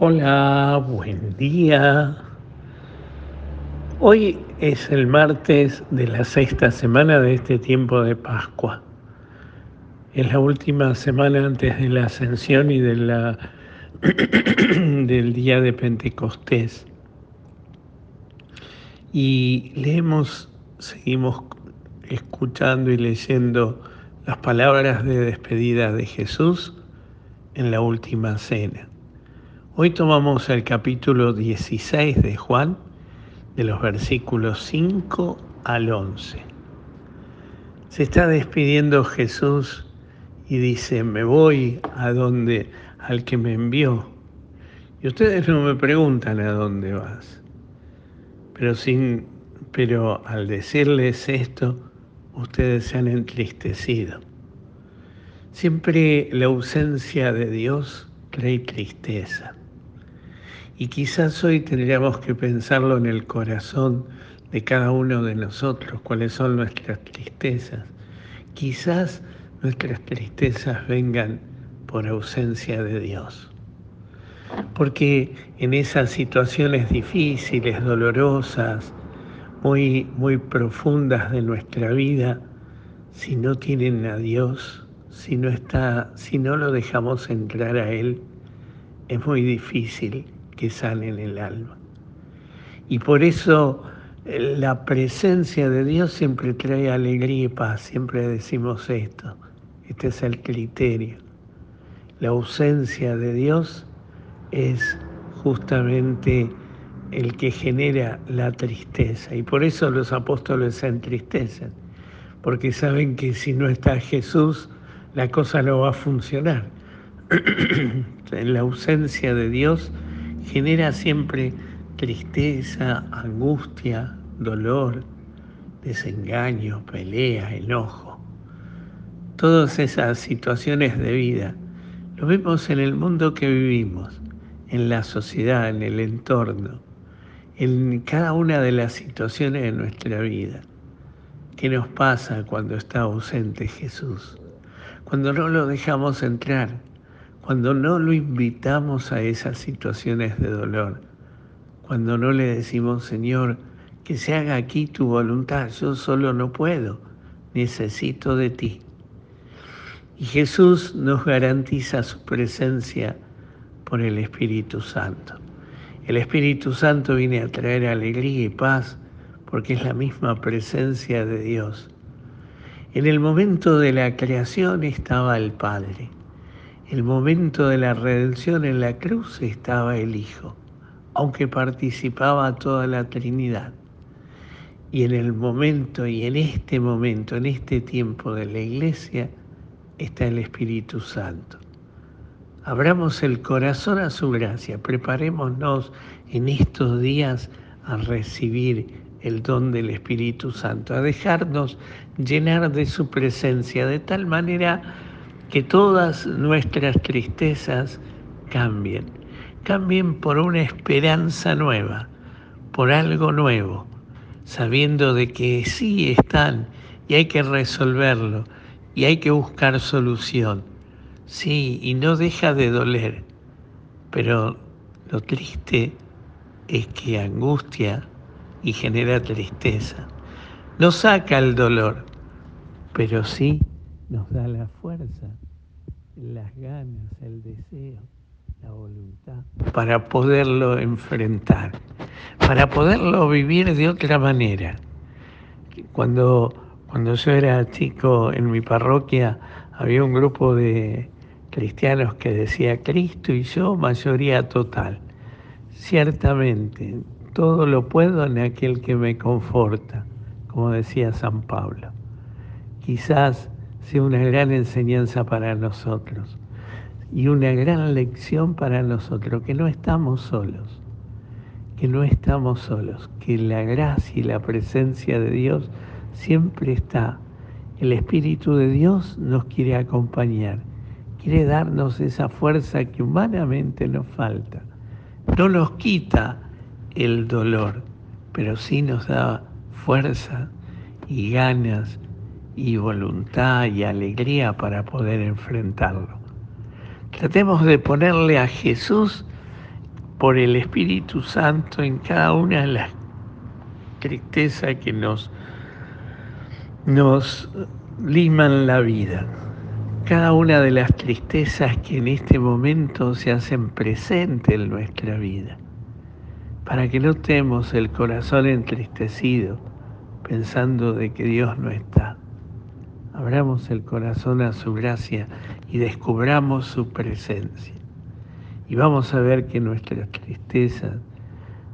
Hola, buen día. Hoy es el martes de la sexta semana de este tiempo de Pascua. Es la última semana antes de la ascensión y de la, del día de Pentecostés. Y leemos, seguimos escuchando y leyendo las palabras de despedida de Jesús en la última cena. Hoy tomamos el capítulo 16 de Juan, de los versículos 5 al 11. Se está despidiendo Jesús y dice, me voy a donde, al que me envió. Y ustedes no me preguntan a dónde vas. Pero, sin, pero al decirles esto, ustedes se han entristecido. Siempre la ausencia de Dios trae tristeza. Y quizás hoy tendríamos que pensarlo en el corazón de cada uno de nosotros, cuáles son nuestras tristezas. Quizás nuestras tristezas vengan por ausencia de Dios. Porque en esas situaciones difíciles, dolorosas, muy, muy profundas de nuestra vida, si no tienen a Dios, si no está, si no lo dejamos entrar a Él, es muy difícil que en el alma. Y por eso eh, la presencia de Dios siempre trae alegría y paz, siempre decimos esto, este es el criterio. La ausencia de Dios es justamente el que genera la tristeza y por eso los apóstoles se entristecen, porque saben que si no está Jesús, la cosa no va a funcionar. en la ausencia de Dios, genera siempre tristeza, angustia, dolor, desengaño, pelea, enojo. Todas esas situaciones de vida lo vemos en el mundo que vivimos, en la sociedad, en el entorno, en cada una de las situaciones de nuestra vida. ¿Qué nos pasa cuando está ausente Jesús? Cuando no lo dejamos entrar, cuando no lo invitamos a esas situaciones de dolor, cuando no le decimos, Señor, que se haga aquí tu voluntad, yo solo no puedo, necesito de ti. Y Jesús nos garantiza su presencia por el Espíritu Santo. El Espíritu Santo viene a traer alegría y paz porque es la misma presencia de Dios. En el momento de la creación estaba el Padre el momento de la redención en la cruz estaba el Hijo, aunque participaba toda la Trinidad. Y en el momento y en este momento, en este tiempo de la iglesia, está el Espíritu Santo. Abramos el corazón a su gracia, preparémonos en estos días a recibir el don del Espíritu Santo, a dejarnos llenar de su presencia de tal manera que todas nuestras tristezas cambien, cambien por una esperanza nueva, por algo nuevo, sabiendo de que sí están y hay que resolverlo y hay que buscar solución. Sí, y no deja de doler, pero lo triste es que angustia y genera tristeza. No saca el dolor, pero sí nos da la fuerza, las ganas, el deseo, la voluntad para poderlo enfrentar, para poderlo vivir de otra manera. Cuando, cuando yo era chico en mi parroquia había un grupo de cristianos que decía Cristo y yo mayoría total. Ciertamente, todo lo puedo en aquel que me conforta, como decía San Pablo. Quizás sea una gran enseñanza para nosotros y una gran lección para nosotros, que no estamos solos, que no estamos solos, que la gracia y la presencia de Dios siempre está. El Espíritu de Dios nos quiere acompañar, quiere darnos esa fuerza que humanamente nos falta. No nos quita el dolor, pero sí nos da fuerza y ganas y voluntad y alegría para poder enfrentarlo. Tratemos de ponerle a Jesús por el Espíritu Santo en cada una de las tristezas que nos, nos liman la vida. Cada una de las tristezas que en este momento se hacen presentes en nuestra vida. Para que no temos el corazón entristecido pensando de que Dios no está. Abramos el corazón a su gracia y descubramos su presencia. Y vamos a ver que nuestras tristezas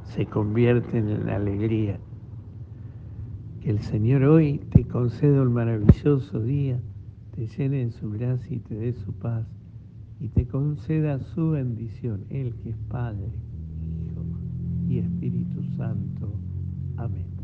se convierten en alegría. Que el Señor hoy te conceda un maravilloso día, te llene en su gracia y te dé su paz y te conceda su bendición, Él que es Padre, Hijo y Espíritu Santo. Amén.